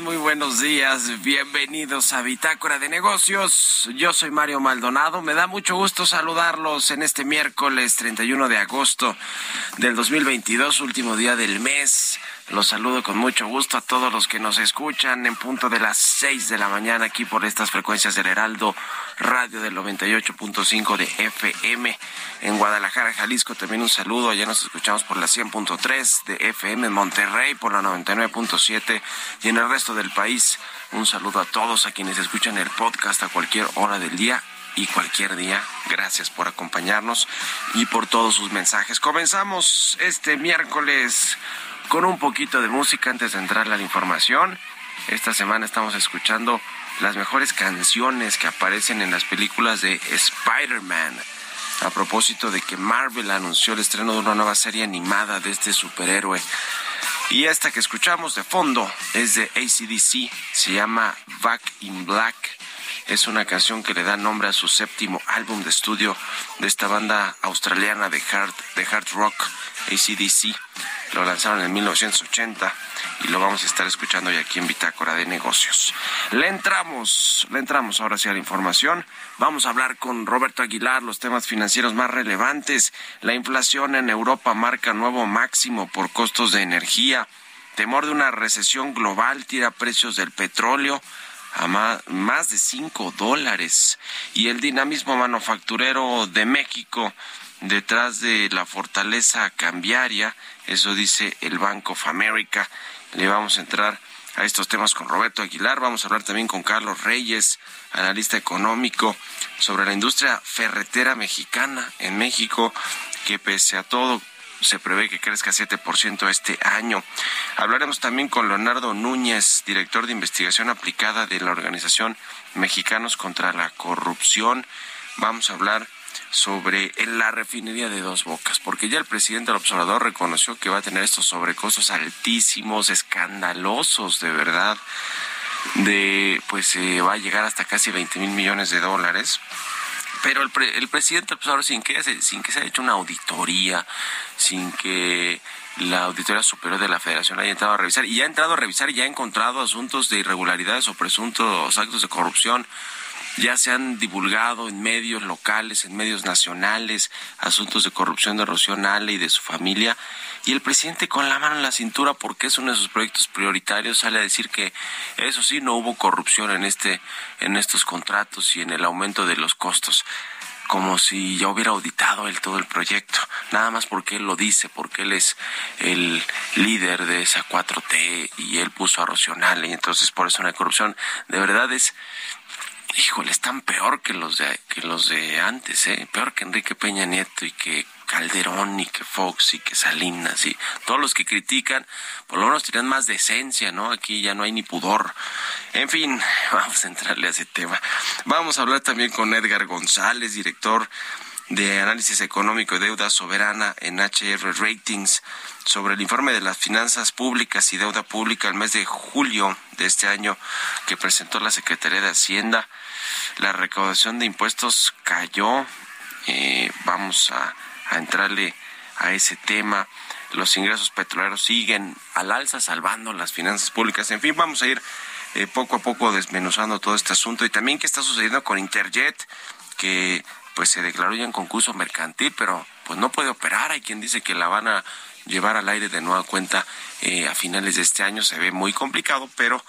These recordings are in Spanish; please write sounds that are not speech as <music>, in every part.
Muy buenos días. Bienvenidos a Bitácora de Negocios. Yo soy Mario Maldonado. Me da mucho gusto saludarlos en este miércoles 31 de agosto del 2022, último día del mes. Los saludo con mucho gusto a todos los que nos escuchan en punto de las 6 de la mañana aquí por estas frecuencias del Heraldo Radio del 98.5 de FM en Guadalajara, Jalisco. También un saludo. Allá nos escuchamos por la 100.3 de FM en Monterrey por la 99.7 y en el resto del país. Un saludo a todos a quienes escuchan el podcast a cualquier hora del día y cualquier día. Gracias por acompañarnos y por todos sus mensajes. Comenzamos este miércoles con un poquito de música antes de entrar a la información. Esta semana estamos escuchando las mejores canciones que aparecen en las películas de Spider-Man. A propósito de que Marvel anunció el estreno de una nueva serie animada de este superhéroe. Y esta que escuchamos de fondo es de ACDC, se llama Back in Black Es una canción que le da nombre a su séptimo álbum de estudio de esta banda australiana de hard, de hard rock, ACDC. Lo lanzaron en 1980 y lo vamos a estar escuchando hoy aquí en Bitácora de Negocios. Le entramos, le entramos ahora sí a la información. Vamos a hablar con Roberto Aguilar los temas financieros más relevantes. La inflación en Europa marca nuevo máximo por costos de energía. Temor de una recesión global tira precios del petróleo a más de 5 dólares. Y el dinamismo manufacturero de México detrás de la fortaleza cambiaria, eso dice el Bank of America. Le vamos a entrar a estos temas con Roberto Aguilar. Vamos a hablar también con Carlos Reyes, analista económico, sobre la industria ferretera mexicana en México, que pese a todo se prevé que crezca 7% este año. Hablaremos también con Leonardo Núñez, director de investigación aplicada de la organización Mexicanos contra la Corrupción. Vamos a hablar sobre la refinería de dos bocas, porque ya el presidente del observador reconoció que va a tener estos sobrecostos altísimos, escandalosos, de verdad, de pues eh, va a llegar hasta casi 20 mil millones de dólares. Pero el, el presidente, pues ahora sin que, sin que se haya hecho una auditoría, sin que la Auditoría Superior de la Federación haya entrado a revisar, y ya ha entrado a revisar y ya ha encontrado asuntos de irregularidades o presuntos actos de corrupción, ya se han divulgado en medios locales, en medios nacionales, asuntos de corrupción de Rocío y de su familia, y el presidente con la mano en la cintura porque es uno de sus proyectos prioritarios sale a decir que eso sí no hubo corrupción en este en estos contratos y en el aumento de los costos. Como si ya hubiera auditado él todo el proyecto, nada más porque él lo dice, porque él es el líder de esa 4T y él puso a Rocional y entonces por eso no hay corrupción. De verdad es, híjole, están peor que los de, que los de antes, ¿eh? peor que Enrique Peña Nieto y que Calderón y que Fox y que Salinas y todos los que critican, por lo menos tienen más decencia, ¿no? Aquí ya no hay ni pudor. En fin, <laughs> vamos a entrarle a ese tema. Vamos a hablar también con Edgar González, director de análisis económico y deuda soberana en HR Ratings sobre el informe de las finanzas públicas y deuda pública el mes de julio de este año que presentó la Secretaría de Hacienda. La recaudación de impuestos cayó. Eh, vamos a a entrarle a ese tema. Los ingresos petroleros siguen al alza, salvando las finanzas públicas. En fin, vamos a ir eh, poco a poco desmenuzando todo este asunto y también qué está sucediendo con Interjet, que pues se declaró ya en concurso mercantil, pero pues no puede operar. Hay quien dice que la van a llevar al aire de nueva cuenta eh, a finales de este año. Se ve muy complicado, pero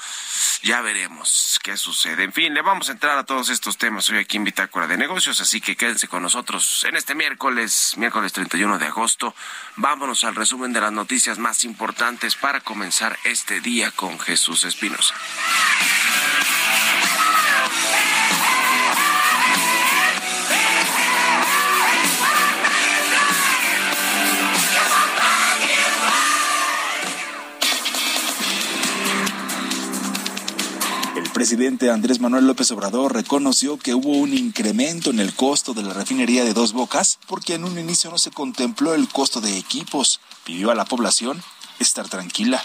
ya veremos qué sucede. En fin, le vamos a entrar a todos estos temas hoy aquí en Bitácora de Negocios, así que quédense con nosotros en este miércoles, miércoles 31 de agosto. Vámonos al resumen de las noticias más importantes para comenzar este día con Jesús Espinosa. Presidente Andrés Manuel López Obrador reconoció que hubo un incremento en el costo de la refinería de Dos Bocas porque en un inicio no se contempló el costo de equipos. Pidió a la población estar tranquila.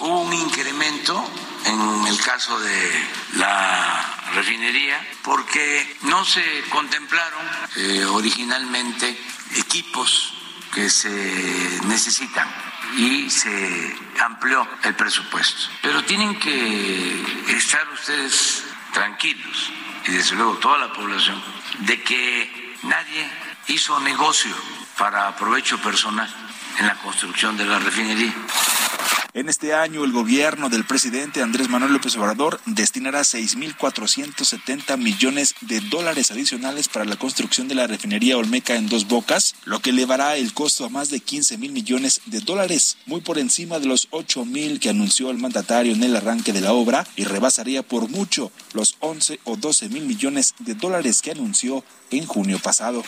Hubo un incremento en el caso de la refinería porque no se contemplaron eh, originalmente equipos que se necesitan y se amplió el presupuesto. Pero tienen que estar ustedes tranquilos y desde luego toda la población de que nadie hizo negocio para provecho personal en la construcción de la refinería. En este año, el gobierno del presidente Andrés Manuel López Obrador destinará 6.470 millones de dólares adicionales para la construcción de la refinería Olmeca en dos bocas, lo que elevará el costo a más de 15 mil millones de dólares, muy por encima de los 8 mil que anunció el mandatario en el arranque de la obra y rebasaría por mucho los 11 o 12 mil millones de dólares que anunció en junio pasado.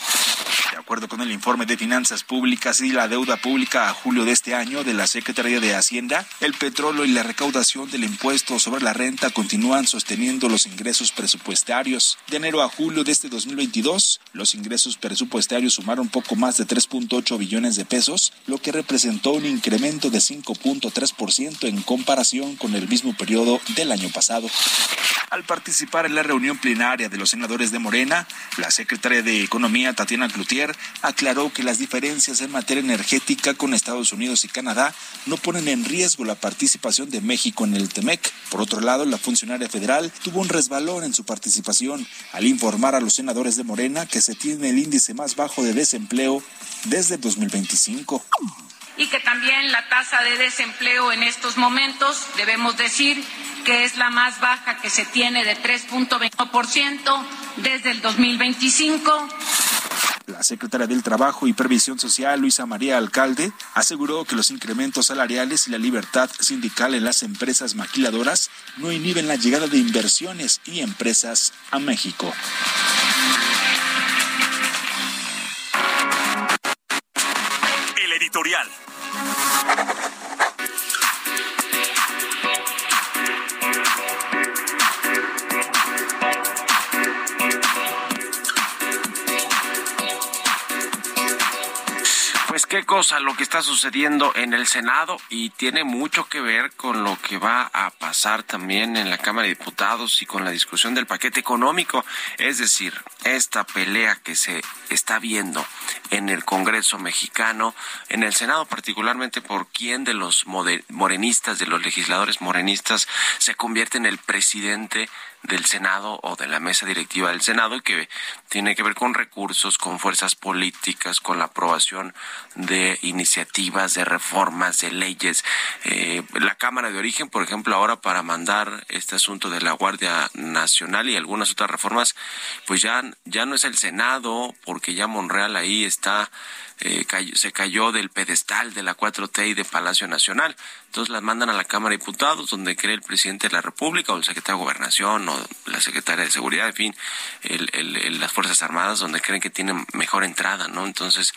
Acuerdo con el informe de finanzas públicas y la deuda pública a julio de este año de la Secretaría de Hacienda, el petróleo y la recaudación del impuesto sobre la renta continúan sosteniendo los ingresos presupuestarios. De enero a julio de este 2022, los ingresos presupuestarios sumaron poco más de 3.8 billones de pesos, lo que representó un incremento de 5.3% en comparación con el mismo periodo del año pasado. Al participar en la reunión plenaria de los senadores de Morena, la secretaria de Economía, Tatiana Cloutier, aclaró que las diferencias en materia energética con Estados Unidos y Canadá no ponen en riesgo la participación de México en el TEMEC. Por otro lado, la funcionaria federal tuvo un resbalón en su participación al informar a los senadores de Morena que se tiene el índice más bajo de desempleo desde 2025 y que también la tasa de desempleo en estos momentos, debemos decir que es la más baja que se tiene de 3.21% desde el 2025. La secretaria del Trabajo y Previsión Social, Luisa María Alcalde, aseguró que los incrementos salariales y la libertad sindical en las empresas maquiladoras no inhiben la llegada de inversiones y empresas a México. El editorial. Qué cosa lo que está sucediendo en el Senado y tiene mucho que ver con lo que va a pasar también en la Cámara de Diputados y con la discusión del paquete económico. Es decir, esta pelea que se está viendo en el Congreso mexicano, en el Senado particularmente por quién de los morenistas, de los legisladores morenistas, se convierte en el presidente del Senado o de la mesa directiva del Senado y que tiene que ver con recursos, con fuerzas políticas, con la aprobación de iniciativas, de reformas, de leyes. Eh, la Cámara de Origen, por ejemplo, ahora para mandar este asunto de la Guardia Nacional y algunas otras reformas, pues ya, ya no es el Senado, porque ya Monreal ahí está eh, se cayó del pedestal de la 4T y de Palacio Nacional. Entonces las mandan a la Cámara de Diputados, donde cree el presidente de la República o el secretario de Gobernación o la secretaria de Seguridad, en fin, las Fuerzas Armadas, donde creen que tienen mejor entrada, ¿no? Entonces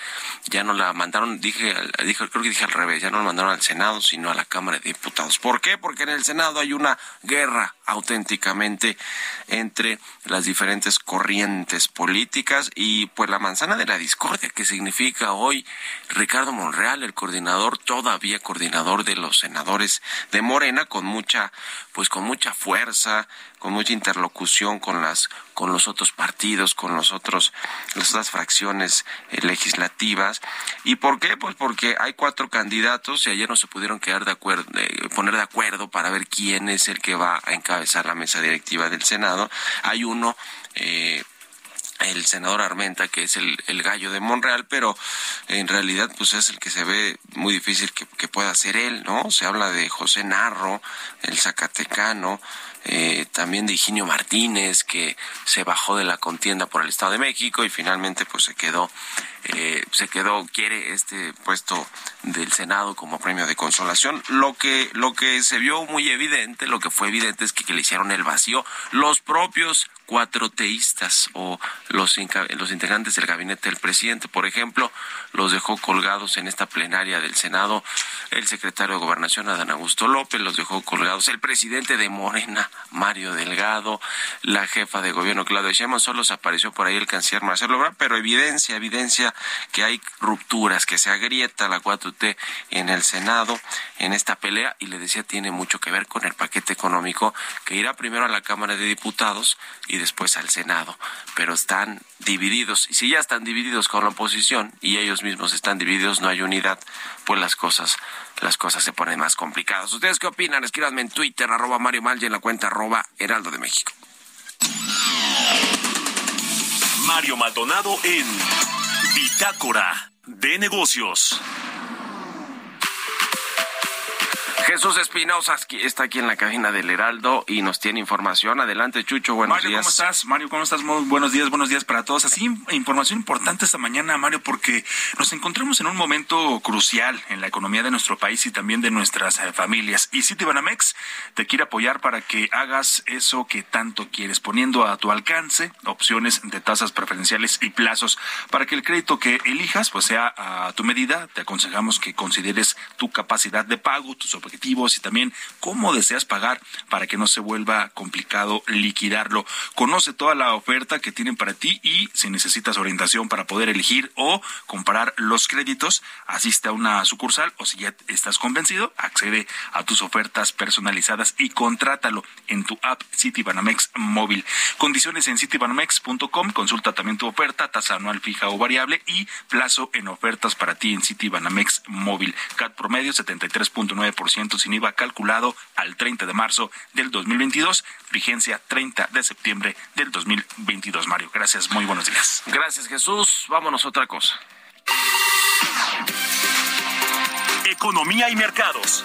ya no la mandaron, dije, dije, creo que dije al revés, ya no la mandaron al Senado, sino a la Cámara de Diputados. ¿Por qué? Porque en el Senado hay una guerra auténticamente entre las diferentes corrientes políticas y pues la manzana de la discordia que significa hoy Ricardo Monreal, el coordinador, todavía coordinador de los senadores de Morena, con mucha, pues con mucha fuerza, con mucha interlocución con las, con los otros partidos, con los otros, las otras fracciones eh, legislativas. ¿Y por qué? Pues porque hay cuatro candidatos y ayer no se pudieron quedar de acuerdo, eh, poner de acuerdo para ver quién es el que va a encabezar la mesa directiva del Senado. Hay uno eh, el senador Armenta, que es el, el, gallo de Monreal, pero en realidad pues es el que se ve muy difícil que, que pueda ser él, ¿no? Se habla de José Narro, el Zacatecano, eh, también de Higinio Martínez, que se bajó de la contienda por el Estado de México y finalmente pues se quedó, eh, se quedó, quiere este puesto del Senado como premio de consolación. Lo que, lo que se vio muy evidente, lo que fue evidente es que, que le hicieron el vacío los propios cuatro teístas o los, los integrantes del gabinete del presidente, por ejemplo, los dejó colgados en esta plenaria del Senado el secretario de Gobernación, Adán Augusto López, los dejó colgados el presidente de Morena, Mario Delgado, la jefa de gobierno, Claudia Sheinbaum, solo se apareció por ahí el canciller Marcelo Ebrard, pero evidencia, evidencia que hay rupturas, que se agrieta la 4T en el Senado en esta pelea. Y le decía tiene mucho que ver con el paquete económico que irá primero a la Cámara de Diputados y después al Senado, pero están divididos y si ya están divididos con la oposición y ellos mismos están divididos, no hay unidad, pues las cosas las cosas se ponen más complicadas. ¿Ustedes qué opinan? Escríbanme en Twitter, arroba Mario Mal y en la cuenta arroba Heraldo de México. Mario Maldonado en Bitácora de Negocios. Jesús Espinosa está aquí en la cabina del Heraldo y nos tiene información. Adelante, Chucho, buenos Mario, días. ¿cómo estás? Mario, ¿cómo estás? Muy buenos días, buenos días para todos. Así, información importante esta mañana, Mario, porque nos encontramos en un momento crucial en la economía de nuestro país y también de nuestras eh, familias. Y Citibanamex te quiere apoyar para que hagas eso que tanto quieres, poniendo a tu alcance opciones de tasas preferenciales y plazos para que el crédito que elijas pues sea a tu medida. Te aconsejamos que consideres tu capacidad de pago, tus objetivos y también cómo deseas pagar para que no se vuelva complicado liquidarlo. Conoce toda la oferta que tienen para ti y si necesitas orientación para poder elegir o comparar los créditos, asiste a una sucursal o si ya estás convencido, accede a tus ofertas personalizadas y contrátalo en tu app Citibanamex móvil. Condiciones en citibanamex.com, consulta también tu oferta, tasa anual fija o variable y plazo en ofertas para ti en Citibanamex móvil. CAT promedio 73.9% sin IVA calculado al 30 de marzo del 2022, vigencia 30 de septiembre del 2022. Mario, gracias, muy buenos días. Gracias Jesús, vámonos a otra cosa. Economía y mercados.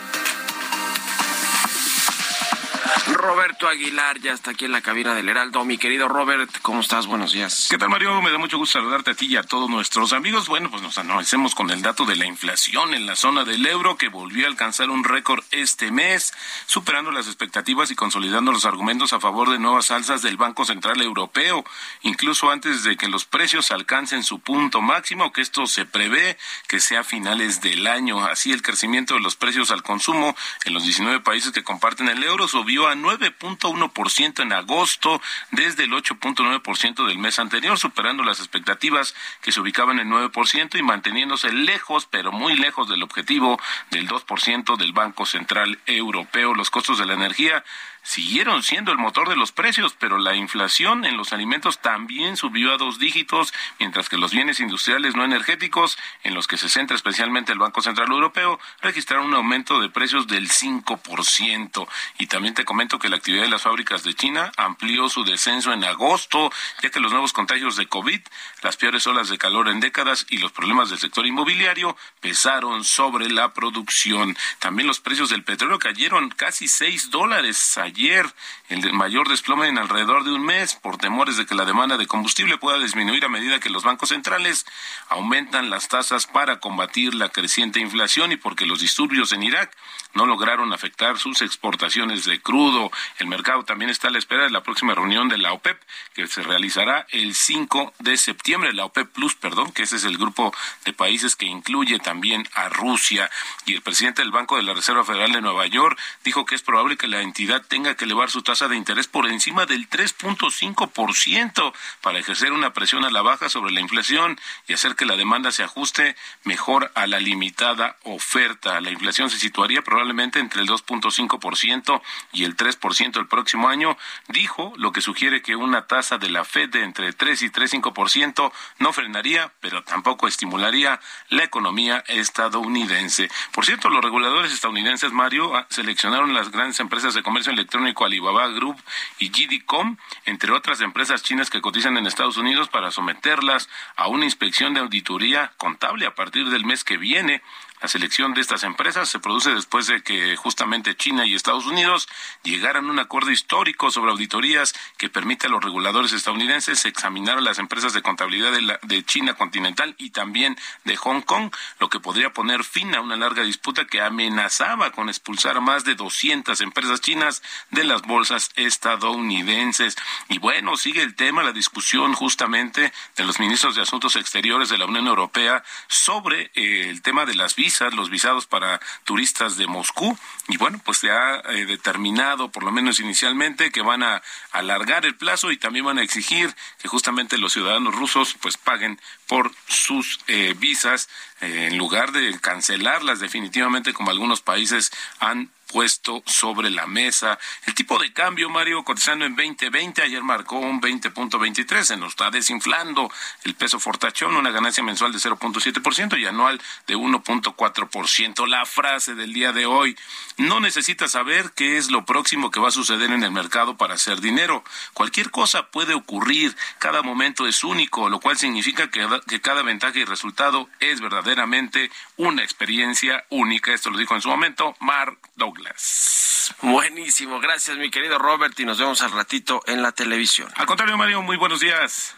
Roberto Aguilar ya está aquí en la cabina del Heraldo. Mi querido Robert, ¿cómo estás? Buenos días. ¿Qué tal, Mario? Me da mucho gusto saludarte a ti y a todos nuestros amigos. Bueno, pues nos analicemos con el dato de la inflación en la zona del euro que volvió a alcanzar un récord este mes, superando las expectativas y consolidando los argumentos a favor de nuevas alzas del Banco Central Europeo, incluso antes de que los precios alcancen su punto máximo, que esto se prevé que sea a finales del año. Así el crecimiento de los precios al consumo en los 19 países que comparten el euro subió a 9.1% en agosto desde el 8.9% del mes anterior, superando las expectativas que se ubicaban en 9% y manteniéndose lejos, pero muy lejos del objetivo del 2% del Banco Central Europeo. Los costos de la energía siguieron siendo el motor de los precios, pero la inflación en los alimentos también subió a dos dígitos, mientras que los bienes industriales no energéticos, en los que se centra especialmente el Banco Central Europeo, registraron un aumento de precios del 5%. Y también te comento que la actividad de las fábricas de China amplió su descenso en agosto, ya que los nuevos contagios de COVID, las peores olas de calor en décadas y los problemas del sector inmobiliario pesaron sobre la producción. También los precios del petróleo cayeron casi 6 dólares ayer, el mayor desplome en alrededor de un mes por temores de que la demanda de combustible pueda disminuir a medida que los bancos centrales aumentan las tasas para combatir la creciente inflación y porque los disturbios en Irak no lograron afectar sus exportaciones de crudo. El mercado también está a la espera de la próxima reunión de la OPEP, que se realizará el 5 de septiembre, la OPEP Plus, perdón, que ese es el grupo de países que incluye también a Rusia. Y el presidente del Banco de la Reserva Federal de Nueva York dijo que es probable que la entidad tenga que elevar su tasa de interés por encima del 3.5% para ejercer una presión a la baja sobre la inflación y hacer que la demanda se ajuste mejor a la limitada oferta. La inflación se situaría probablemente entre el 2.5% y el 3% el próximo año, dijo, lo que sugiere que una tasa de la Fed de entre 3 y 3.5% no frenaría, pero tampoco estimularía la economía estadounidense. Por cierto, los reguladores estadounidenses, Mario, ah, seleccionaron las grandes empresas de comercio electrónico Alibaba Group y GD.com, entre otras empresas chinas que cotizan en Estados Unidos, para someterlas a una inspección de auditoría contable a partir del mes que viene. La selección de estas empresas se produce después de que justamente China y Estados Unidos llegaran a un acuerdo histórico sobre auditorías que permite a los reguladores estadounidenses examinar a las empresas de contabilidad de, de China continental y también de Hong Kong, lo que podría poner fin a una larga disputa que amenazaba con expulsar a más de 200 empresas chinas de las bolsas estadounidenses. Y bueno, sigue el tema, la discusión justamente de los ministros de Asuntos Exteriores de la Unión Europea sobre eh, el tema de las visas los visados para turistas de Moscú. Y bueno, pues se ha eh, determinado, por lo menos inicialmente, que van a alargar el plazo y también van a exigir que justamente los ciudadanos rusos pues paguen por sus eh, visas eh, en lugar de cancelarlas definitivamente como algunos países han puesto sobre la mesa. El tipo de cambio, Mario, cotizando en 2020, ayer marcó un 20.23, se nos está desinflando el peso fortachón, una ganancia mensual de 0.7% y anual de 1.4%. La frase del día de hoy, no necesitas saber qué es lo próximo que va a suceder en el mercado para hacer dinero. Cualquier cosa puede ocurrir, cada momento es único, lo cual significa que que cada ventaja y resultado es verdaderamente una experiencia única. Esto lo dijo en su momento Mark Douglas. Buenísimo, gracias mi querido Robert y nos vemos al ratito en la televisión. Al contrario, Mario, muy buenos días.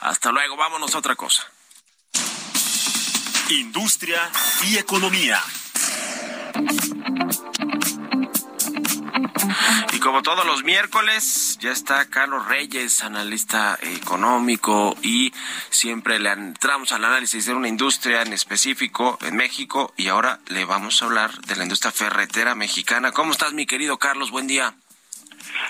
Hasta luego, vámonos a otra cosa. Industria y economía. Como todos los miércoles, ya está Carlos Reyes, analista económico, y siempre le entramos al análisis de una industria en específico en México, y ahora le vamos a hablar de la industria ferretera mexicana. ¿Cómo estás, mi querido Carlos? Buen día.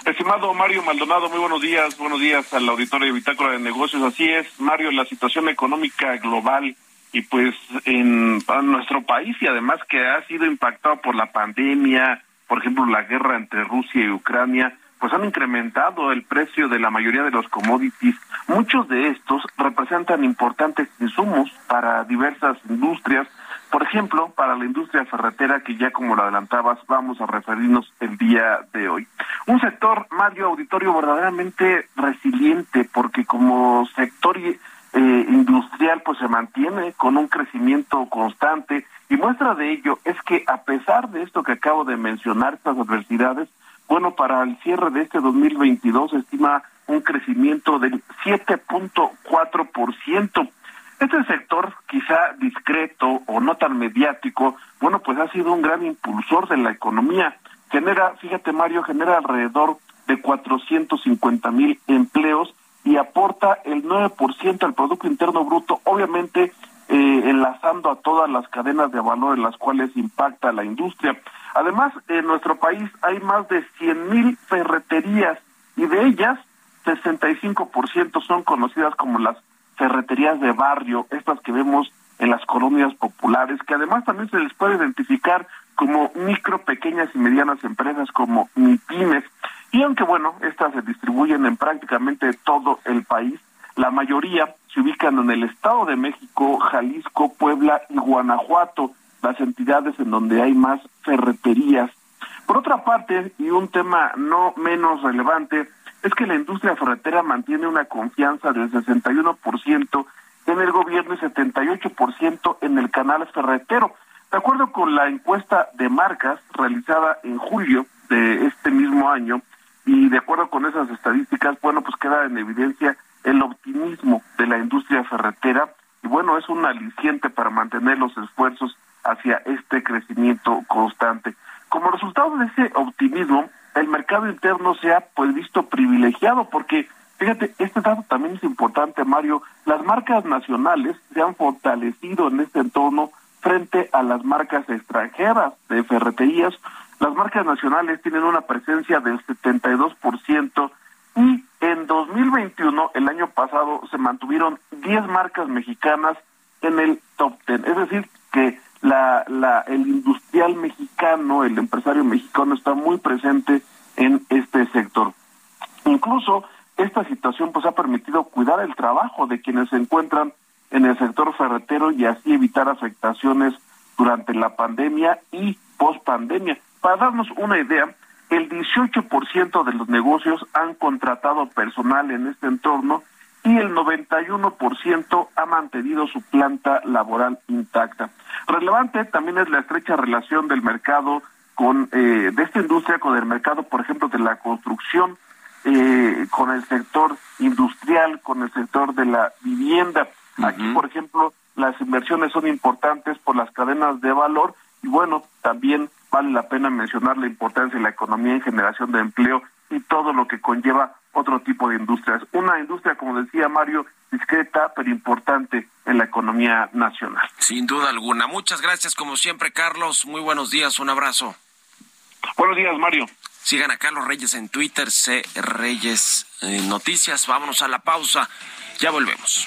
Estimado Mario Maldonado, muy buenos días. Buenos días al auditorio de Bitácora de Negocios. Así es, Mario, la situación económica global y pues en, nuestro país y además que ha sido impactado por la pandemia, por ejemplo la guerra entre Rusia y Ucrania, pues han incrementado el precio de la mayoría de los commodities. Muchos de estos representan importantes insumos para diversas industrias, por ejemplo, para la industria ferretera, que ya como lo adelantabas, vamos a referirnos el día de hoy. Un sector, Mario Auditorio, verdaderamente resiliente, porque como sector eh, industrial, pues se mantiene con un crecimiento constante, y muestra de ello es que a pesar de esto que acabo de mencionar, estas adversidades, bueno, para el cierre de este 2022 se estima un crecimiento del 7.4%. Este sector, quizá discreto o no tan mediático, bueno, pues ha sido un gran impulsor de la economía. Genera, fíjate Mario, genera alrededor de 450 mil empleos y aporta el 9% al Producto Interno Bruto, obviamente eh, enlazando a todas las cadenas de valor en las cuales impacta la industria. Además, en nuestro país hay más de 100 mil ferreterías y de ellas 65% son conocidas como las ferreterías de barrio, estas que vemos en las colonias populares, que además también se les puede identificar como micro, pequeñas y medianas empresas como MIPIMES. Y aunque bueno, estas se distribuyen en prácticamente todo el país, la mayoría se ubican en el Estado de México, Jalisco, Puebla y Guanajuato, las entidades en donde hay más ferreterías. Por otra parte, y un tema no menos relevante, es que la industria ferretera mantiene una confianza del 61% en el gobierno y 78% en el canal ferretero. De acuerdo con la encuesta de marcas realizada en julio de este mismo año, y de acuerdo con esas estadísticas, bueno, pues queda en evidencia el optimismo de la industria ferretera y bueno, es un aliciente para mantener los esfuerzos hacia este crecimiento constante. Como resultado de ese optimismo, el mercado interno se ha pues visto privilegiado porque fíjate, este dato también es importante, Mario, las marcas nacionales se han fortalecido en este entorno frente a las marcas extranjeras de ferreterías. Las marcas nacionales tienen una presencia del 72% y en 2021, el año pasado, se mantuvieron 10 marcas mexicanas en el top 10. Es decir, que la, la, el industrial mexicano, el empresario mexicano está muy presente en este sector. Incluso esta situación pues ha permitido cuidar el trabajo de quienes se encuentran en el sector ferretero y así evitar afectaciones durante la pandemia y post pandemia. Para darnos una idea, el 18% de los negocios han contratado personal en este entorno y el 91% ha mantenido su planta laboral intacta. Relevante también es la estrecha relación del mercado con eh, de esta industria con el mercado, por ejemplo, de la construcción, eh, con el sector industrial, con el sector de la vivienda. Aquí, por ejemplo, las inversiones son importantes por las cadenas de valor y bueno, también vale la pena mencionar la importancia de la economía en generación de empleo y todo lo que conlleva otro tipo de industrias. Una industria, como decía Mario, discreta pero importante en la economía nacional. Sin duda alguna. Muchas gracias, como siempre, Carlos. Muy buenos días. Un abrazo. Buenos días, Mario. Sigan a Carlos Reyes en Twitter, C Reyes eh, Noticias. Vámonos a la pausa. Ya volvemos.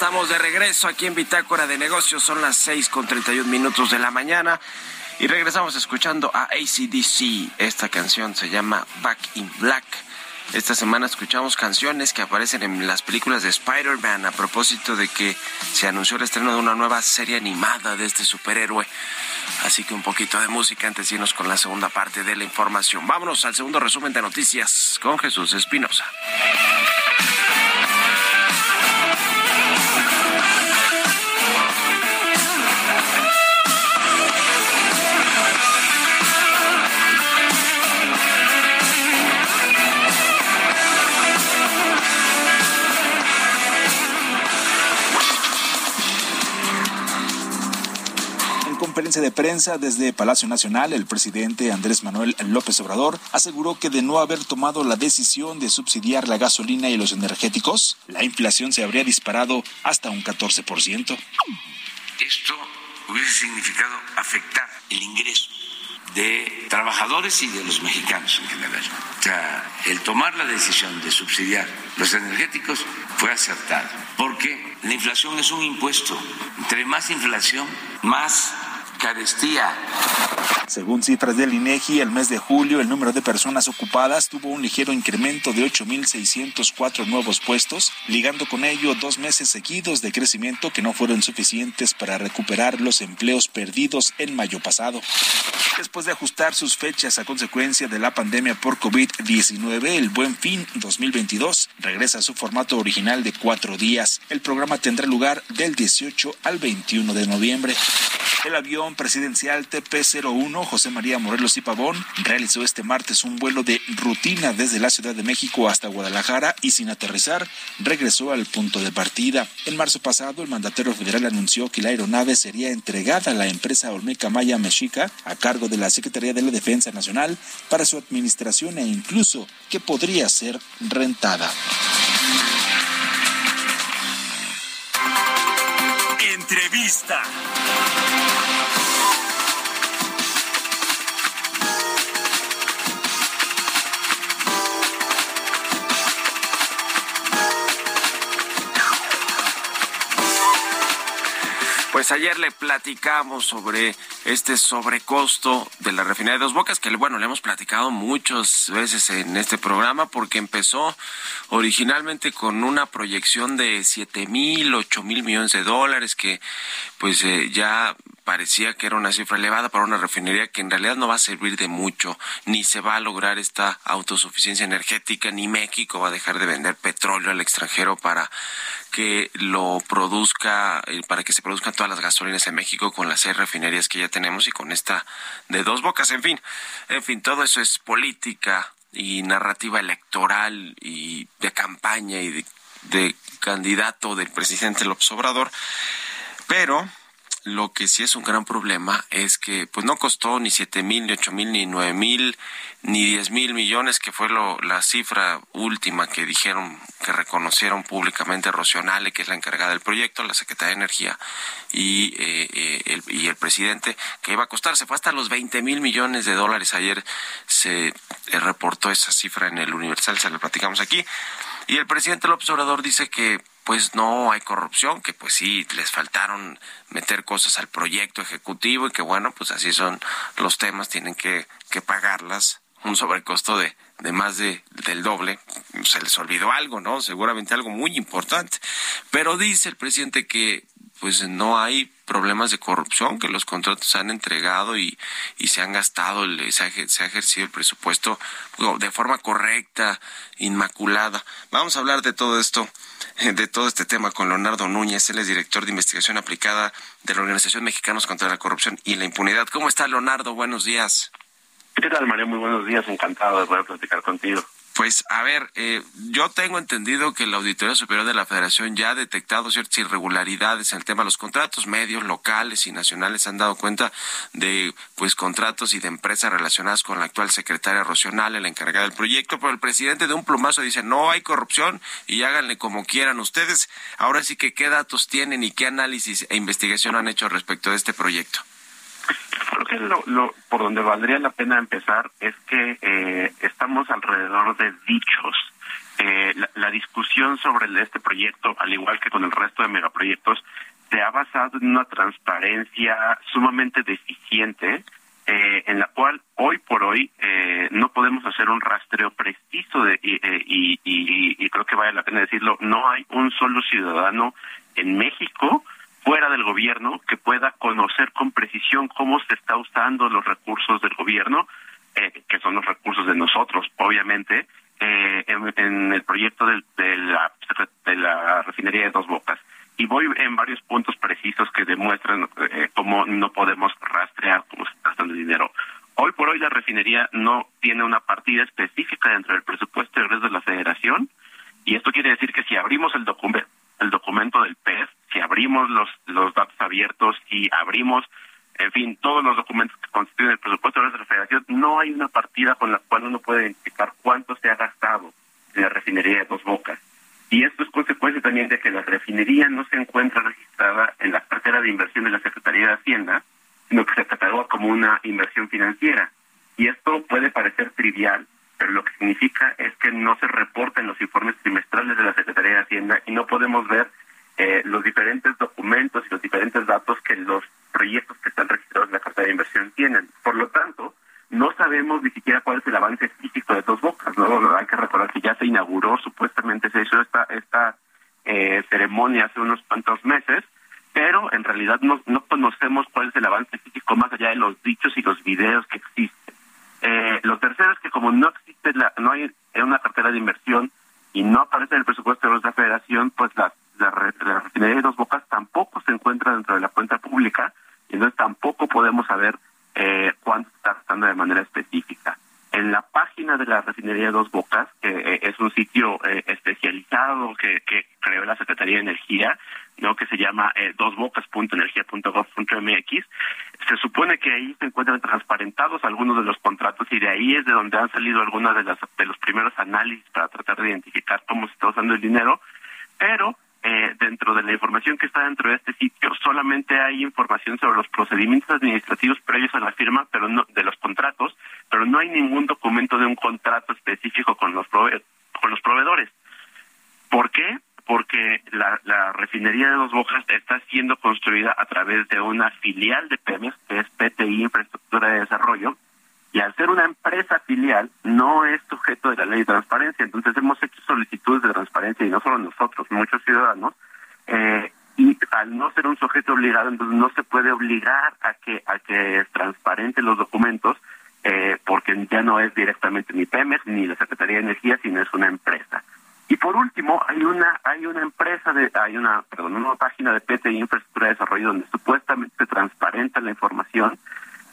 Estamos de regreso aquí en Bitácora de Negocios. Son las 6 con 31 minutos de la mañana. Y regresamos escuchando a ACDC. Esta canción se llama Back in Black. Esta semana escuchamos canciones que aparecen en las películas de Spider-Man a propósito de que se anunció el estreno de una nueva serie animada de este superhéroe. Así que un poquito de música antes de irnos con la segunda parte de la información. Vámonos al segundo resumen de noticias con Jesús Espinosa. Prensa desde Palacio Nacional, el presidente Andrés Manuel López Obrador aseguró que de no haber tomado la decisión de subsidiar la gasolina y los energéticos, la inflación se habría disparado hasta un 14%. Esto hubiese significado afectar el ingreso de trabajadores y de los mexicanos en general. O sea, el tomar la decisión de subsidiar los energéticos fue acertado, porque la inflación es un impuesto. Entre más inflación, más carestía. Según cifras del INEGI, el mes de julio el número de personas ocupadas tuvo un ligero incremento de 8.604 nuevos puestos, ligando con ello dos meses seguidos de crecimiento que no fueron suficientes para recuperar los empleos perdidos en mayo pasado. Después de ajustar sus fechas a consecuencia de la pandemia por COVID-19, el Buen Fin 2022 regresa a su formato original de cuatro días. El programa tendrá lugar del 18 al 21 de noviembre. El avión presidencial TP-01 José María Morelos y Pavón realizó este martes un vuelo de rutina desde la Ciudad de México hasta Guadalajara y sin aterrizar regresó al punto de partida. En marzo pasado, el mandatario federal anunció que la aeronave sería entregada a la empresa Olmeca Maya Mexica a cargo de la Secretaría de la Defensa Nacional para su administración e incluso que podría ser rentada. Entrevista. Pues ayer le platicamos sobre este sobrecosto de la refinería de Dos Bocas, que bueno, le hemos platicado muchas veces en este programa porque empezó originalmente con una proyección de siete mil, ocho mil millones de dólares, que pues eh, ya parecía que era una cifra elevada para una refinería que en realidad no va a servir de mucho, ni se va a lograr esta autosuficiencia energética, ni México va a dejar de vender petróleo al extranjero para que lo produzca, eh, para que se produzcan todas las gasolinas en México con las seis refinerías que ya tenemos y con esta de dos bocas, en fin, en fin, todo eso es política y narrativa electoral y de campaña y de, de candidato del presidente López Obrador, pero lo que sí es un gran problema es que pues no costó ni siete mil, ni ocho mil, ni nueve mil, ni diez mil millones, que fue lo, la cifra última que dijeron, que reconocieron públicamente Rocionale, que es la encargada del proyecto, la Secretaría de Energía y, eh, eh, el, y el presidente, que iba a costar, se fue hasta los 20 mil millones de dólares. Ayer se eh, reportó esa cifra en el Universal, se la platicamos aquí. Y el presidente López Obrador dice que pues no hay corrupción, que pues sí, les faltaron meter cosas al proyecto ejecutivo y que bueno, pues así son los temas, tienen que, que pagarlas, un sobrecosto de, de más de, del doble, se les olvidó algo, ¿no? Seguramente algo muy importante. Pero dice el presidente que pues no hay problemas de corrupción, que los contratos se han entregado y, y se han gastado, se ha, se ha ejercido el presupuesto de forma correcta, inmaculada. Vamos a hablar de todo esto, de todo este tema con Leonardo Núñez, él es director de investigación aplicada de la Organización Mexicanos contra la Corrupción y la Impunidad. ¿Cómo está Leonardo? Buenos días. ¿Qué tal, María? Muy buenos días, encantado de poder platicar contigo. Pues a ver, eh, yo tengo entendido que la Auditoría Superior de la Federación ya ha detectado ciertas irregularidades en el tema de los contratos. Medios locales y nacionales han dado cuenta de pues contratos y de empresas relacionadas con la actual secretaria Rocional, la encargada del proyecto, pero el presidente de un plumazo dice no hay corrupción y háganle como quieran ustedes. Ahora sí que qué datos tienen y qué análisis e investigación han hecho respecto de este proyecto. Creo que lo, por donde valdría la pena empezar es que eh, estamos alrededor de dichos. Eh, la, discusión sobre este proyecto, al igual que con el resto de megaproyectos, se ha basado en una transparencia sumamente deficiente, eh, en la cual hoy por hoy no podemos hacer un rastreo preciso de, y, y creo que vale la pena decirlo, no hay un solo ciudadano en México fuera del gobierno que pueda conocer con precisión cómo se está usando los recursos del gobierno, eh, que son los recursos de nosotros, obviamente, eh, en, el proyecto de, la, de la refinería de Dos Bocas. Y voy en varios puntos precisos que demuestran eh, cómo no podemos rastrear cómo se está gastando el dinero. Hoy por hoy la refinería no tiene una partida específica dentro del presupuesto de la federación y esto quiere decir que si abrimos el documento el documento del PES, si abrimos los, los datos abiertos y abrimos, en fin, todos los documentos que constituyen el presupuesto de la Federación, no hay una partida con la cual uno puede identificar cuánto se ha gastado en la refinería de Dos Bocas. Y esto es consecuencia también de que la refinería no se encuentra registrada en la cartera de inversión de la Secretaría de Hacienda, sino que se cataloga como una inversión financiera. Y esto puede parecer trivial, pero lo que significa es que no se reportan los informes trimestrales de la Secretaría de Hacienda y no podemos ver eh, los diferentes documentos y los diferentes datos que los proyectos que están registrados en la carta de inversión tienen. Por lo tanto, no sabemos ni siquiera cuál es el avance físico de Dos Bocas. ¿no? Hay que recordar que ya se inauguró, supuestamente se hizo esta, esta eh, ceremonia hace unos cuantos meses, pero en realidad no, no conocemos cuál es el avance físico más allá de los dichos y los videos que existen. Eh, lo tercero es que como no existe, la, no hay una cartera de inversión y no aparece en el presupuesto de la federación, pues la, la, refinería de Dos Bocas tampoco se encuentra dentro de la cuenta pública y entonces tampoco podemos saber eh, cuánto está gastando de manera específica. En la página de la refinería de Dos Bocas, que eh, es un sitio eh, especializado que, que creó la Secretaría de Energía, no que se llama eh, dosbocas.energía.gov.mx, se supone que ahí se encuentran transparentados algunos de los contratos y de ahí es de donde han salido algunas de las de los primeros análisis para tratar de identificar cómo se está usando el dinero, pero eh, dentro de la información que está dentro de este sitio solamente hay información sobre los procedimientos administrativos previos a la firma, pero no de los contratos, pero no hay ningún documento de un contrato específico con los con los proveedores. ¿Por qué? porque la, la, refinería de Dos Bocas está siendo construida a través de una filial de Pemex, que es PTI Infraestructura de Desarrollo, y al ser una empresa filial no es sujeto de la ley de transparencia. Entonces hemos hecho solicitudes de transparencia y no solo nosotros, muchos ciudadanos, eh, y al no ser un sujeto obligado, entonces no se puede obligar a que a que transparente los documentos, eh, porque ya no es directamente ni Pemex ni la Secretaría de Energía, sino es una empresa. Y por último, hay una hay una empresa de hay una perdón, una página de PTI Infraestructura de Desarrollo donde supuestamente se transparenta la información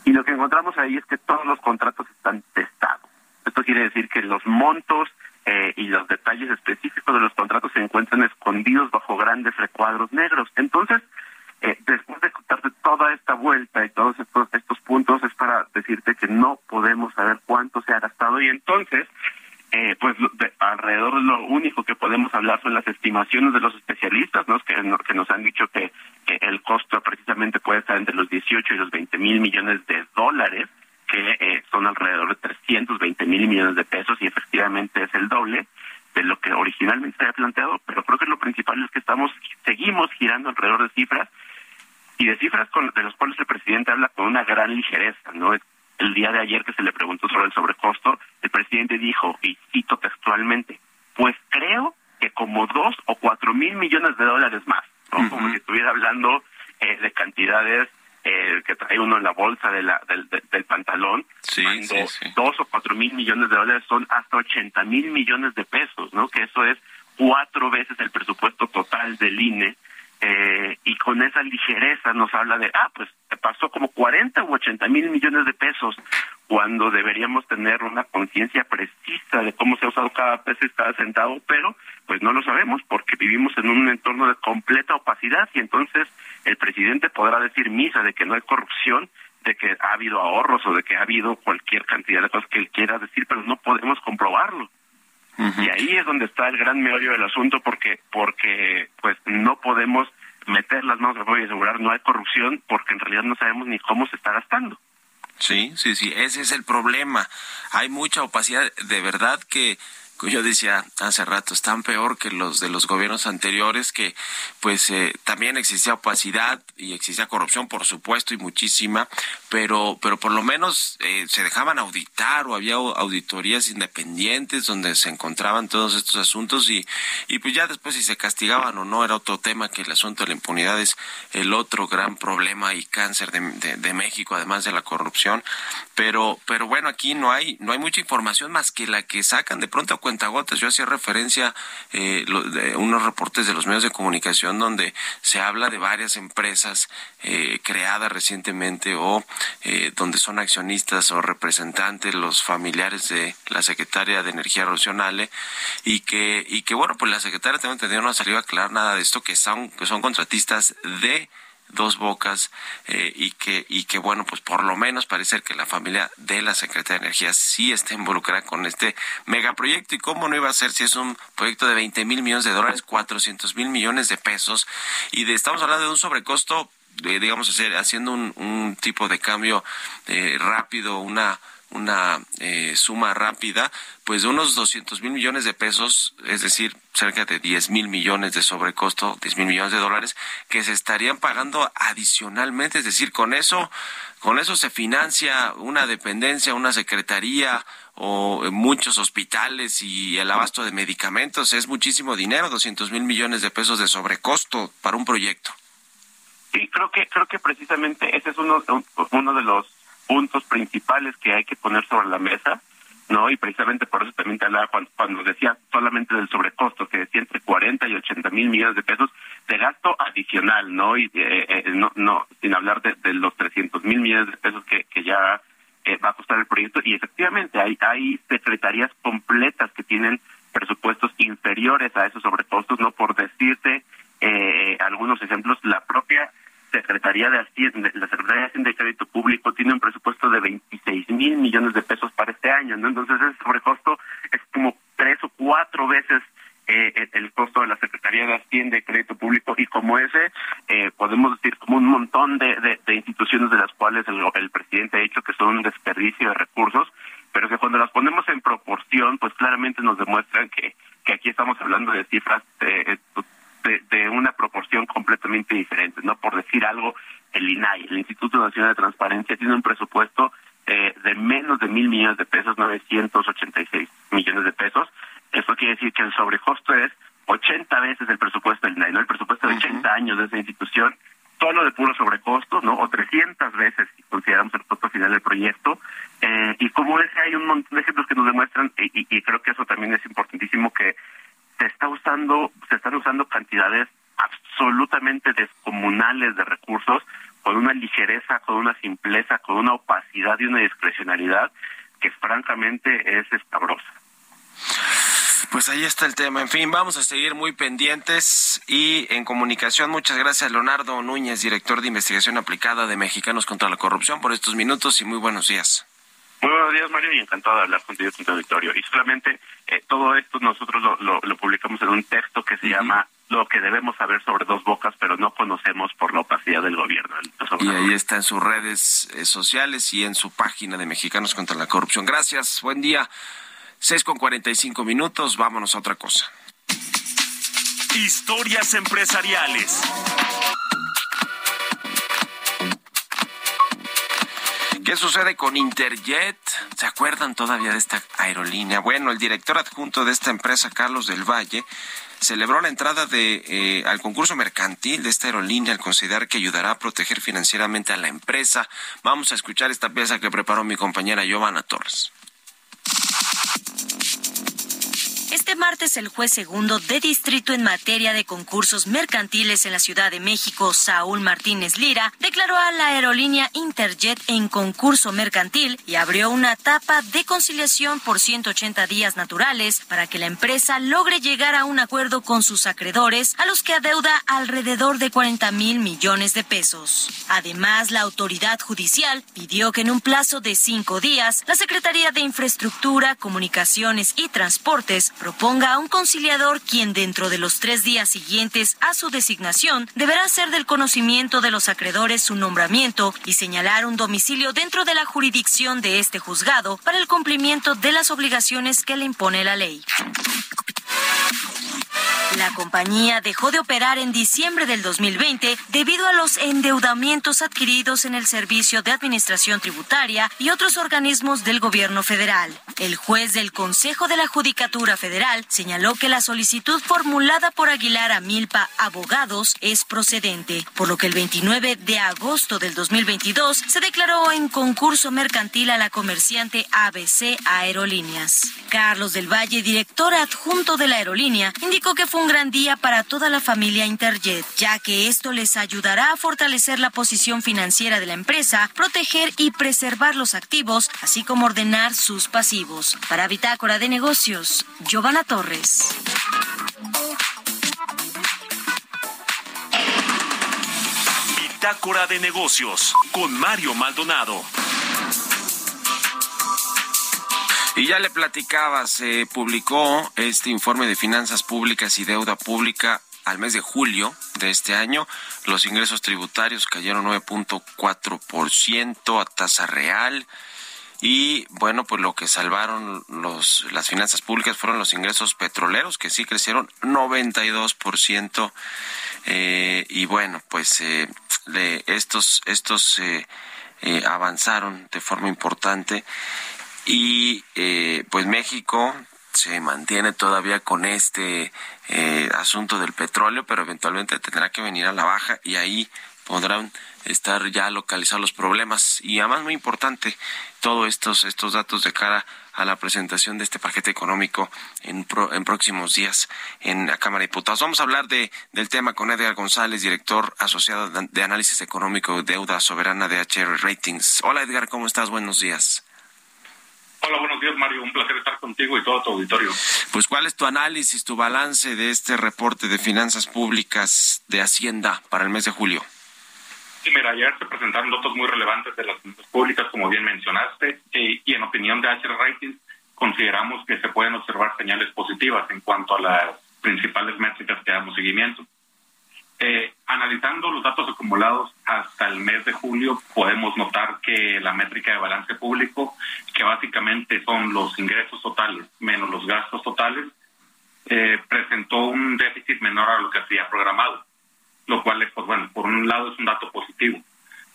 y lo que encontramos ahí es que todos los contratos están testados. Esto quiere decir que los montos eh, y los detalles específicos de los contratos se encuentran escondidos bajo grandes recuadros negros. Entonces, eh, después de contarte toda esta vuelta y todos estos estos puntos es para decirte que podemos saber cuánto se ha gastado y entonces eh, pues alrededor de lo único que podemos hablar son las estimaciones de los especialistas, ¿no? que, que nos han dicho que, el costo precisamente puede estar entre los 18 y los 20 mil millones de dólares, que eh, son alrededor de 320 mil millones de pesos y efectivamente es el doble. de lo que originalmente se había planteado, pero creo que lo principal es que estamos seguimos girando alrededor de cifras y de cifras con, de las cuales el presidente habla con una gran ligereza, ¿no? El día de ayer que se le preguntó sobre el sobrecosto, el presidente dijo, y cito textualmente, pues creo que como dos o cuatro mil millones de dólares más, ¿no? Como si estuviera hablando eh, de cantidades eh, que trae uno en la bolsa de la, del, del pantalón, sí, cuando dos o cuatro mil millones de dólares son hasta ochenta mil millones de pesos, ¿no? Que eso es cuatro veces el presupuesto total del INE eh, y con esa ligereza nos habla de, ah, pues pasó como 40 u 80 mil millones de pesos, cuando deberíamos tener una conciencia precisa de cómo se ha usado cada peso y cada centavo, pero pues no lo sabemos porque vivimos en un entorno de completa opacidad y entonces el presidente podrá decir misa de que no hay corrupción, de que ha habido ahorros o de que ha habido cualquier cantidad de cosas que él quiera decir, pero no podemos comprobarlo. Y ahí es donde está el gran meollo del asunto porque porque pues no podemos meter las manos al y asegurar no hay corrupción porque en realidad no sabemos ni cómo se está gastando. Sí, sí, sí, ese es el problema. Hay mucha opacidad, de verdad que yo decía hace rato, están peor que los de los gobiernos anteriores, que pues eh, también existía opacidad y existía corrupción, por supuesto, y muchísima, pero, pero por lo menos eh, se dejaban auditar o había auditorías independientes donde se encontraban todos estos asuntos y, y pues ya después si se castigaban o no era otro tema que el asunto de la impunidad es el otro gran problema y cáncer de, de, México, además de la corrupción. Pero, pero bueno, aquí no hay, no hay mucha información más que la que sacan de pronto a cuentagotas. Yo hacía referencia eh, de unos reportes de los medios de comunicación donde se habla de varias empresas eh, creadas recientemente o eh, donde son accionistas o representantes los familiares de la secretaria de Energía Rocionale y que y que bueno pues la secretaria también entendido no ha salido a aclarar nada de esto que son que son contratistas de dos bocas eh, y que y que bueno pues por lo menos parece que la familia de la Secretaría de Energía sí está involucrada con este megaproyecto. Y cómo no iba a ser si es un proyecto de 20 mil millones de dólares 400 mil millones de pesos y de estamos hablando de un sobrecosto de, digamos hacer haciendo un, un tipo de cambio eh, rápido una una eh, suma rápida, pues de unos 200 mil millones de pesos, es decir, cerca de 10 mil millones de sobrecosto, 10 mil millones de dólares, que se estarían pagando adicionalmente, es decir, con eso, con eso se financia una dependencia, una secretaría o muchos hospitales y el abasto de medicamentos, es muchísimo dinero, 200 mil millones de pesos de sobrecosto para un proyecto. Sí, creo que creo que precisamente ese es uno uno de los puntos principales que hay que poner sobre la mesa, ¿no? Y precisamente por eso también te hablaba cuando, decía solamente del sobrecosto, que decía entre 40 y 80 mil millones de pesos de gasto adicional, ¿no? Y eh, eh, no, no, sin hablar de, los 300 mil millones de pesos que, que ya eh, va a costar el proyecto. Y efectivamente hay, hay secretarías completas que tienen presupuestos inferiores a esos sobrecostos, ¿no? Por decirte algunos ejemplos, la propia Secretaría de Hacienda, la Secretaría de Hacienda y Crédito Público tiene un presupuesto de 26 mil millones de pesos para este año, ¿no? Entonces ese sobrecosto es como tres o cuatro veces eh, el costo de la Secretaría de Hacienda y Crédito Público y como ese eh, podemos decir como un montón de, de, instituciones de las cuales el, presidente ha dicho que son un desperdicio de recursos, pero que cuando las ponemos en proporción, pues claramente nos demuestran que, que aquí estamos hablando de cifras eh, de, una proporción completamente diferente. No por decir algo, el INAI, el Instituto Nacional de Transparencia, tiene un presupuesto eh, de menos de mil millones de pesos, 986 millones de pesos. Eso quiere decir que el sobrecosto es 80 veces el presupuesto del INAI, ¿no? El presupuesto de 80 años de esa institución, solo de puro sobrecosto, ¿no? O 300 veces si consideramos el costo final del proyecto. Eh, y como ese hay un montón de ejemplos que nos demuestran, y, y creo que eso también es importantísimo que se está usando, se están usando cantidades absolutamente descomunales de recursos con una ligereza, con una simpleza, con una opacidad y una discrecionalidad que francamente es escabrosa. Pues ahí está el tema. En fin, vamos a seguir muy pendientes y en comunicación. Muchas gracias, Leonardo Núñez, director de investigación aplicada de Mexicanos contra la Corrupción, por estos minutos y muy buenos días. Muy buenos días, Mario, y encantado de hablar contigo, tu auditorio. Y solamente eh, todo esto nosotros lo, lo, publicamos en un texto que se llama Lo que debemos saber sobre dos bocas, pero no conocemos por la opacidad del gobierno. Y ahí está en sus redes eh, sociales y en su página de Mexicanos contra la Corrupción. Gracias, buen día. 6 con 45 minutos, vámonos a otra cosa. Historias empresariales. ¿Qué sucede con Interjet? ¿Se acuerdan todavía de esta aerolínea? Bueno, el director adjunto de esta empresa, Carlos del Valle, celebró la entrada de, eh, al concurso mercantil de esta aerolínea al considerar que ayudará a proteger financieramente a la empresa. Vamos a escuchar esta pieza que preparó mi compañera Giovanna Torres. Este martes, el juez segundo de distrito en materia de concursos mercantiles en la Ciudad de México, Saúl Martínez Lira, declaró a la aerolínea Interjet en concurso mercantil y abrió una etapa de conciliación por 180 días naturales para que la empresa logre llegar a un acuerdo con sus acreedores, a los que adeuda alrededor de 40 mil millones de pesos. Además, la autoridad judicial pidió que en un plazo de cinco días, la Secretaría de Infraestructura, Comunicaciones y Transportes proponga a un conciliador quien dentro de los tres días siguientes a su designación deberá hacer del conocimiento de los acreedores su nombramiento y señalar un domicilio dentro de la jurisdicción de este juzgado para el cumplimiento de las obligaciones que le impone la ley. La compañía dejó de operar en diciembre del 2020 debido a los endeudamientos adquiridos en el Servicio de Administración Tributaria y otros organismos del gobierno federal. El juez del Consejo de la Judicatura Federal señaló que la solicitud formulada por Aguilar a Milpa Abogados es procedente, por lo que el 29 de agosto del 2022 se declaró en concurso mercantil a la comerciante ABC Aerolíneas. Carlos del Valle, director adjunto de la aerolínea, indicó que fue un gran día para toda la familia Interjet, ya que esto les ayudará a fortalecer la posición financiera de la empresa, proteger y preservar los activos, así como ordenar sus pasivos. Para Bitácora de Negocios, Giovanna Torres. Bitácora de Negocios con Mario Maldonado. Y ya le platicaba, se publicó este informe de finanzas públicas y deuda pública al mes de julio de este año. Los ingresos tributarios cayeron 9.4% a tasa real. Y bueno, pues lo que salvaron los, las finanzas públicas fueron los ingresos petroleros, que sí crecieron 92%. Eh, y bueno, pues eh, estos, estos eh, eh, avanzaron de forma importante y eh, pues México se mantiene todavía con este asunto del petróleo, pero eventualmente tendrá que venir a la baja y ahí podrán estar ya localizados los problemas y además muy importante todos estos estos datos de cara a la presentación de este paquete económico en, en próximos días en la Cámara de Diputados. Vamos a hablar de, del tema con Edgar González, director asociado de análisis económico de deuda soberana de HR Ratings. Hola Edgar, ¿cómo estás? Buenos días. Hola, buenos días, Mario. Un placer estar contigo y todo tu auditorio. Pues, ¿cuál es tu análisis, tu balance de este reporte de finanzas públicas de Hacienda para el mes de julio? Mira, ayer se presentaron datos muy relevantes de las finanzas públicas, como bien mencionaste, y, y en opinión de HR Ratings, consideramos que se pueden observar señales positivas en cuanto a las principales métricas que damos seguimiento. Eh, analizando los datos acumulados hasta el mes de julio, podemos notar que la métrica de balance público, que básicamente son los ingresos totales menos los gastos totales, eh, presentó un déficit menor a lo que había programado, lo cual, pues bueno, por un lado es un dato positivo.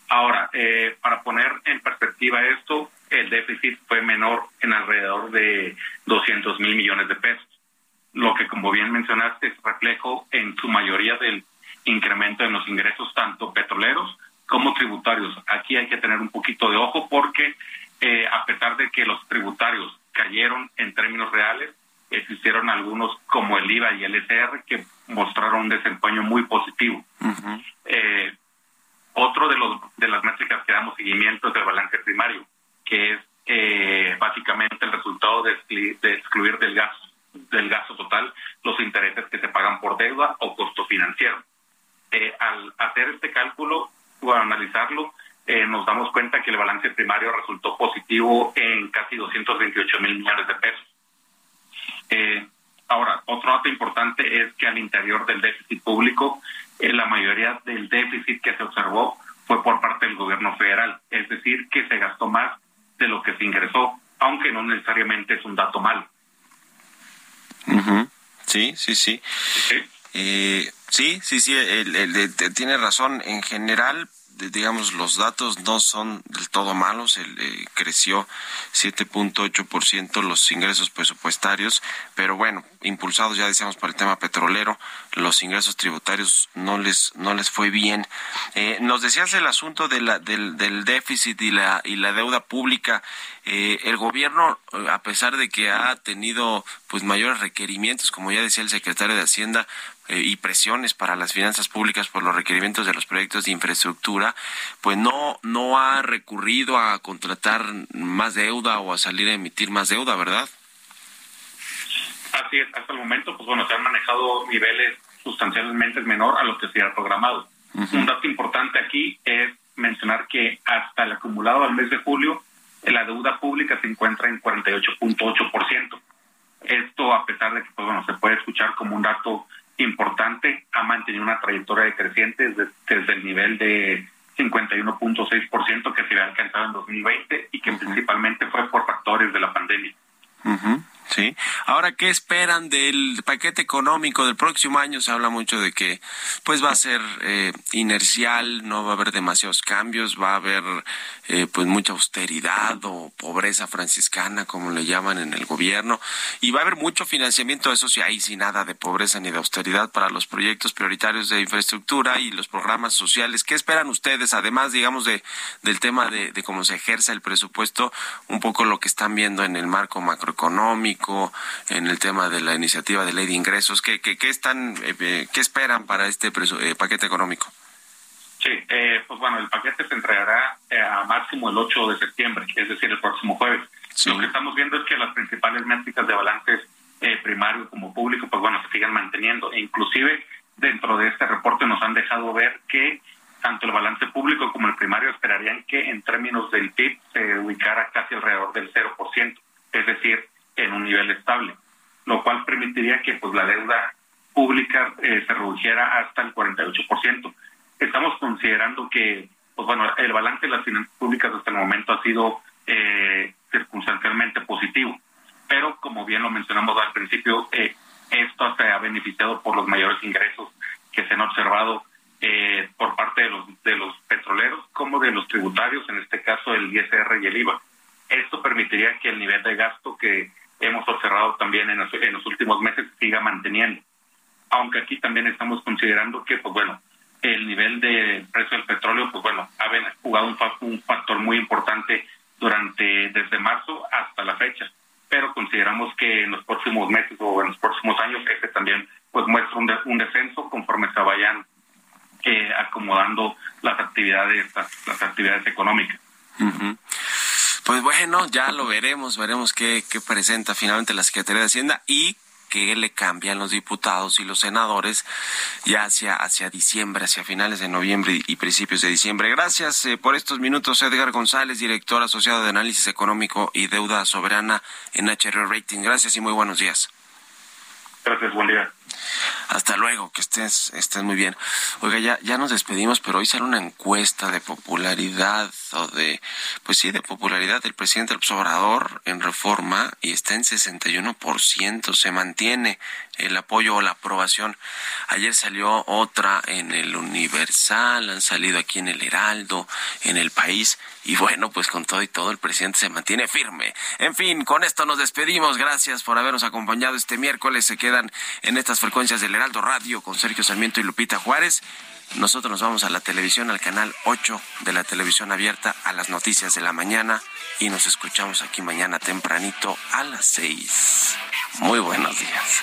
Ahora, eh, para poner en perspectiva esto, el déficit fue menor en alrededor de 200 mil millones de pesos, lo que como bien mencionaste es reflejo en su mayoría del incremento en los ingresos tanto petroleros como tributarios. Aquí hay que tener un poquito de ojo porque eh, a pesar de que los tributarios cayeron en términos reales, existieron algunos como el IVA y el SR que mostraron un desempeño muy positivo. eh, otro de los de las métricas que damos seguimiento es el balance primario, que es eh, básicamente el resultado de, de excluir del gasto del gasto total los intereses que se pagan por deuda o costo financiero eh, al hacer este cálculo o analizarlo, eh, nos damos cuenta que el balance primario resultó positivo en casi 228 mil millones de pesos. Eh, ahora, otro dato importante es que al interior del déficit público, eh, la mayoría del déficit que se observó fue por parte del gobierno federal, es decir, que se gastó más de lo que se ingresó, aunque no necesariamente es un dato mal. Sí, sí, sí. Eh, sí, sí, sí, tiene razón. En general, digamos, los datos no son del todo malos. El, eh, creció 7.8% los ingresos presupuestarios, pero bueno, impulsados ya decíamos por el tema petrolero, los ingresos tributarios no les no les fue bien. Eh, nos decías el asunto de la, del, del déficit y la y la deuda pública. Eh, el gobierno, a pesar de que ha tenido pues mayores requerimientos, como ya decía el secretario de Hacienda, eh, y presiones para las finanzas públicas por los requerimientos de los proyectos de infraestructura, pues no, no ha recurrido a contratar más deuda o a salir a emitir más deuda, ¿verdad? Así es, hasta el momento, pues bueno, se han manejado niveles sustancialmente menor a lo que se ha programado. Un dato importante aquí es mencionar que hasta el acumulado al mes de julio, la deuda pública se encuentra en 48.8%. Esto, a pesar de que, pues bueno, se puede escuchar como un dato importante, ha mantenido una trayectoria decreciente desde, desde el nivel de 51.6% que se había alcanzado en 2020 y que principalmente fue por factores de la pandemia. Sí. Ahora, ¿qué esperan del paquete económico del próximo año? Se habla mucho de que pues va a ser eh, inercial, no va a haber demasiados cambios, va a haber eh, pues mucha austeridad o pobreza franciscana, como le llaman en el gobierno, y va a haber mucho financiamiento, eso sí, ahí sin nada de pobreza ni de austeridad para los proyectos prioritarios de infraestructura y los programas sociales. ¿Qué esperan ustedes, además, digamos, de del tema de, de cómo se ejerce el presupuesto, un poco lo que están viendo en el marco macroeconómico? En el tema de la iniciativa de ley de ingresos? ¿Qué, qué, qué están, eh, eh, qué esperan para este eh, paquete económico? Sí, pues bueno, el paquete se entregará a máximo el 8 de septiembre, es decir, el próximo jueves. Lo que estamos viendo es que las principales métricas de balances primario como público, pues bueno, se siguen manteniendo. E inclusive dentro de este reporte nos han dejado ver que tanto el balance público como el primario esperarían que en términos del PIB se ubicara casi alrededor del 0%. Es decir, en un nivel estable, lo cual que pues la deuda pública eh, se redujera hasta el 48%. Estamos considerando que pues bueno, el balance de las finanzas públicas hasta el momento ha sido eh, circunstancialmente positivo, pero como bien lo mencionamos al principio, eh, esto se ha beneficiado por los mayores ingresos que se han observado eh, por parte de los de los petroleros como de los tributarios, en este caso el ISR y el IVA. Esto permitiría que el nivel de gasto que hemos observado también en los, en los últimos meses siga manteniendo. Aunque aquí también estamos considerando que, pues bueno, el nivel de precio del petróleo, pues bueno, ha jugado un, un factor muy importante durante desde marzo hasta la fecha. Pero consideramos que en los próximos meses o en los próximos años este también pues muestra un, un descenso conforme se vayan eh, acomodando las actividades las, las actividades económicas. Pues bueno, ya lo veremos, veremos qué, qué presenta finalmente la Secretaría de Hacienda y qué le cambian los diputados y los senadores ya hacia, hacia diciembre, hacia finales de noviembre y principios de diciembre. Gracias eh, por estos minutos, Edgar González, director asociado de Análisis Económico y Deuda Soberana en HR Rating. Gracias y muy buenos días. Gracias, buen día. Hasta luego, que estés, estés muy bien. Oiga, ya, ya nos despedimos, pero hoy sale una encuesta de popularidad de, pues sí, de popularidad del presidente López en reforma y está en 61%, se mantiene el apoyo o la aprobación. Ayer salió otra en el Universal, han salido aquí en el Heraldo, en el país, y bueno, pues con todo y todo el presidente se mantiene firme. En fin, con esto nos despedimos. Gracias por habernos acompañado este miércoles. Se quedan en estas frecuencias del Heraldo Radio con Sergio Sarmiento y Lupita Juárez. Nosotros nos vamos a la televisión, al canal 8 de la televisión abierta, a las noticias de la mañana y nos escuchamos aquí mañana tempranito a las 6. Muy buenos días.